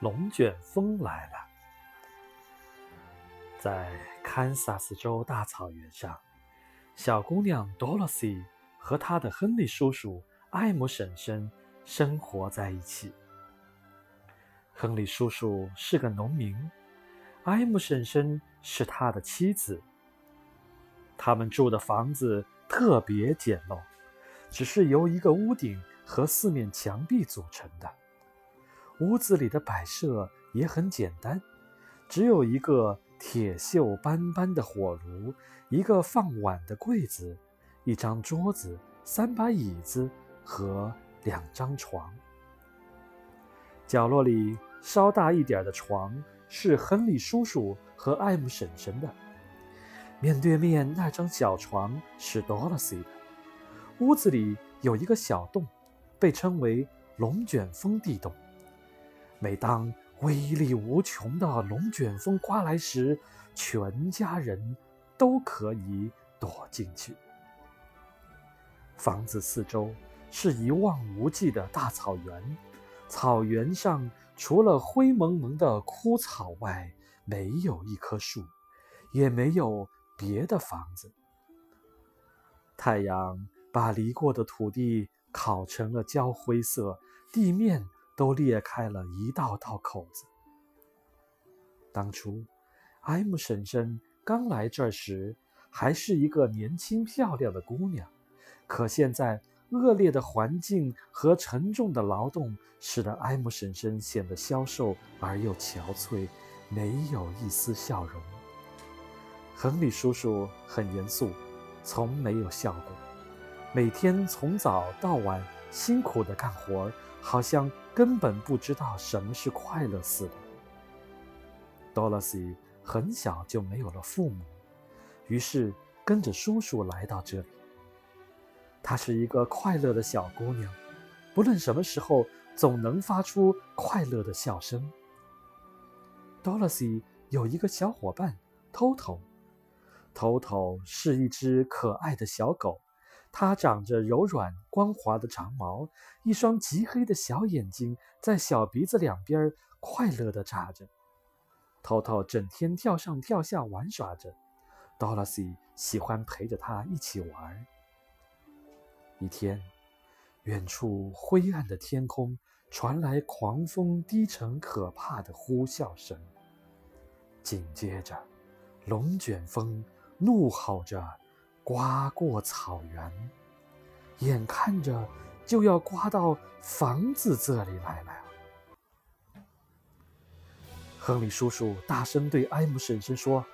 龙卷风来了。在堪萨斯州大草原上，小姑娘 Dorothy 和她的亨利叔叔艾姆婶婶生活在一起。亨利叔叔是个农民，艾姆婶婶是他的妻子。他们住的房子特别简陋，只是由一个屋顶和四面墙壁组成的。屋子里的摆设也很简单，只有一个铁锈斑斑的火炉，一个放碗的柜子，一张桌子，三把椅子和两张床。角落里。稍大一点的床是亨利叔叔和艾姆婶婶的，面对面那张小床是 Dorothy 的。屋子里有一个小洞，被称为龙卷风地洞。每当威力无穷的龙卷风刮来时，全家人都可以躲进去。房子四周是一望无际的大草原，草原上。除了灰蒙蒙的枯草外，没有一棵树，也没有别的房子。太阳把犁过的土地烤成了焦灰色，地面都裂开了一道道口子。当初，艾姆婶婶刚来这时，还是一个年轻漂亮的姑娘，可现在。恶劣的环境和沉重的劳动使得艾姆婶婶显得消瘦而又憔悴，没有一丝笑容。亨利叔叔很严肃，从没有笑过，每天从早到晚辛苦地干活，好像根本不知道什么是快乐似的。多萝西很小就没有了父母，于是跟着叔叔来到这里。她是一个快乐的小姑娘，不论什么时候总能发出快乐的笑声。Dorothy 有一个小伙伴，Toto，Toto 是一只可爱的小狗，它长着柔软光滑的长毛，一双极黑的小眼睛在小鼻子两边快乐地眨着。Toto 整天跳上跳下玩耍着，Dorothy 喜欢陪着他一起玩。一天，远处灰暗的天空传来狂风低沉可怕的呼啸声，紧接着，龙卷风怒吼着刮过草原，眼看着就要刮到房子这里来了。亨利叔叔大声对艾姆婶婶说：“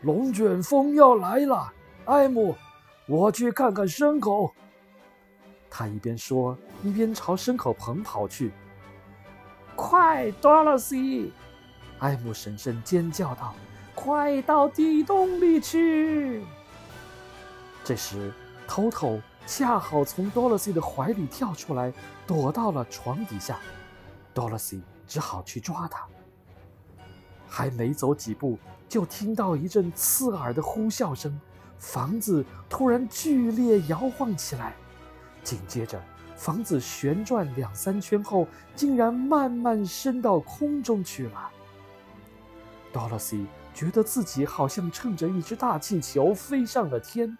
龙卷风要来了，艾姆。”我去看看牲口。他一边说，一边朝牲口棚跑去。快，多萝西！艾姆婶婶尖叫道：“快到地洞里去！”这时，头头恰好从多萝西的怀里跳出来，躲到了床底下。多萝西只好去抓他。还没走几步，就听到一阵刺耳的呼啸声。房子突然剧烈摇晃起来，紧接着，房子旋转两三圈后，竟然慢慢升到空中去了。Dorothy 觉得自己好像乘着一只大气球飞上了天。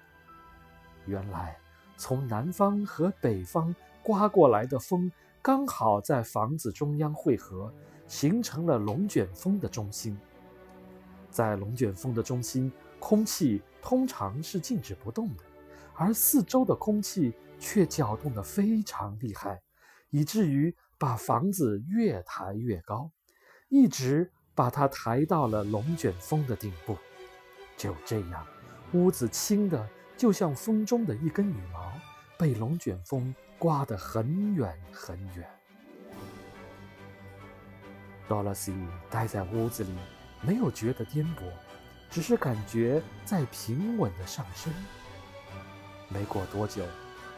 原来，从南方和北方刮过来的风，刚好在房子中央汇合，形成了龙卷风的中心。在龙卷风的中心。空气通常是静止不动的，而四周的空气却搅动得非常厉害，以至于把房子越抬越高，一直把它抬到了龙卷风的顶部。就这样，屋子轻的就像风中的一根羽毛，被龙卷风刮得很远很远。多萝西待在屋子里，没有觉得颠簸。只是感觉在平稳的上升。没过多久，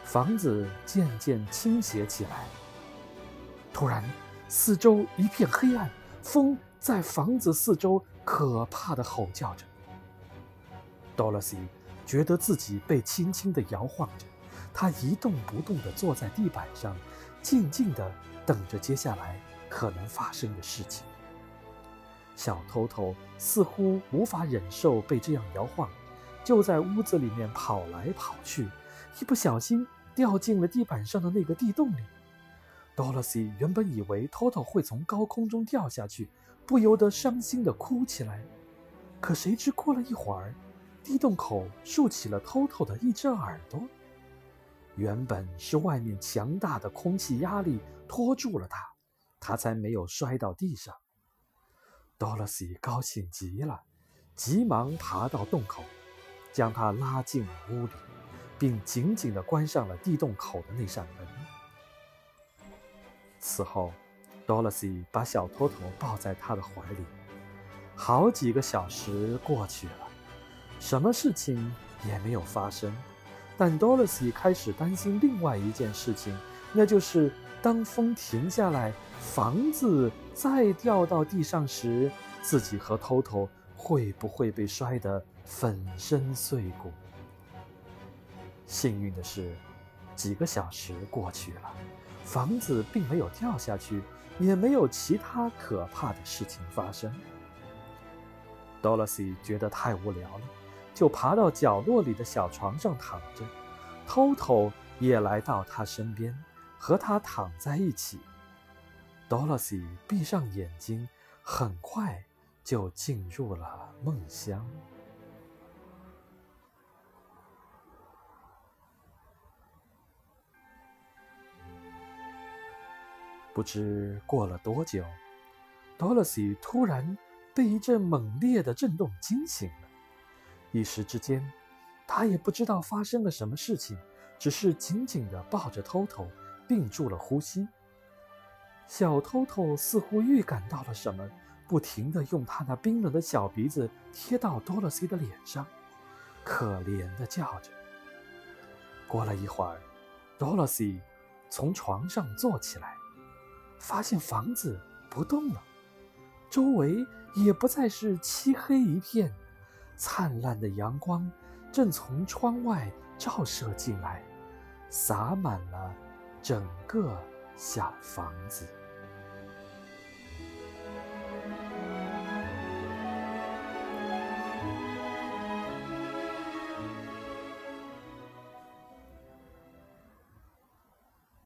房子渐渐倾斜起来。突然，四周一片黑暗，风在房子四周可怕的吼叫着。Dorothy 觉得自己被轻轻地摇晃着，他一动不动地坐在地板上，静静地等着接下来可能发生的事情。小偷偷似乎无法忍受被这样摇晃，就在屋子里面跑来跑去，一不小心掉进了地板上的那个地洞里。Dorothy 原本以为偷偷会从高空中掉下去，不由得伤心地哭起来。可谁知过了一会儿，地洞口竖起了偷偷的一只耳朵。原本是外面强大的空气压力拖住了他，他才没有摔到地上。Dorothy 高兴极了，急忙爬到洞口，将他拉进了屋里，并紧紧地关上了地洞口的那扇门。此后，Dorothy 把小托托抱在他的怀里。好几个小时过去了，什么事情也没有发生。但 Dorothy 开始担心另外一件事情，那就是当风停下来，房子再掉到地上时，自己和 Toto 会不会被摔得粉身碎骨？幸运的是，几个小时过去了，房子并没有掉下去，也没有其他可怕的事情发生。Dorothy 觉得太无聊了。就爬到角落里的小床上躺着偷偷也来到他身边，和他躺在一起。Dorothy 闭上眼睛，很快就进入了梦乡。不知过了多久，Dorothy 突然被一阵猛烈的震动惊醒了。一时之间，他也不知道发生了什么事情，只是紧紧地抱着偷偷，屏住了呼吸。小偷偷似乎预感到了什么，不停地用他那冰冷的小鼻子贴到多萝西的脸上，可怜地叫着。过了一会儿，多萝西从床上坐起来，发现房子不动了，周围也不再是漆黑一片。灿烂的阳光正从窗外照射进来，洒满了整个小房子。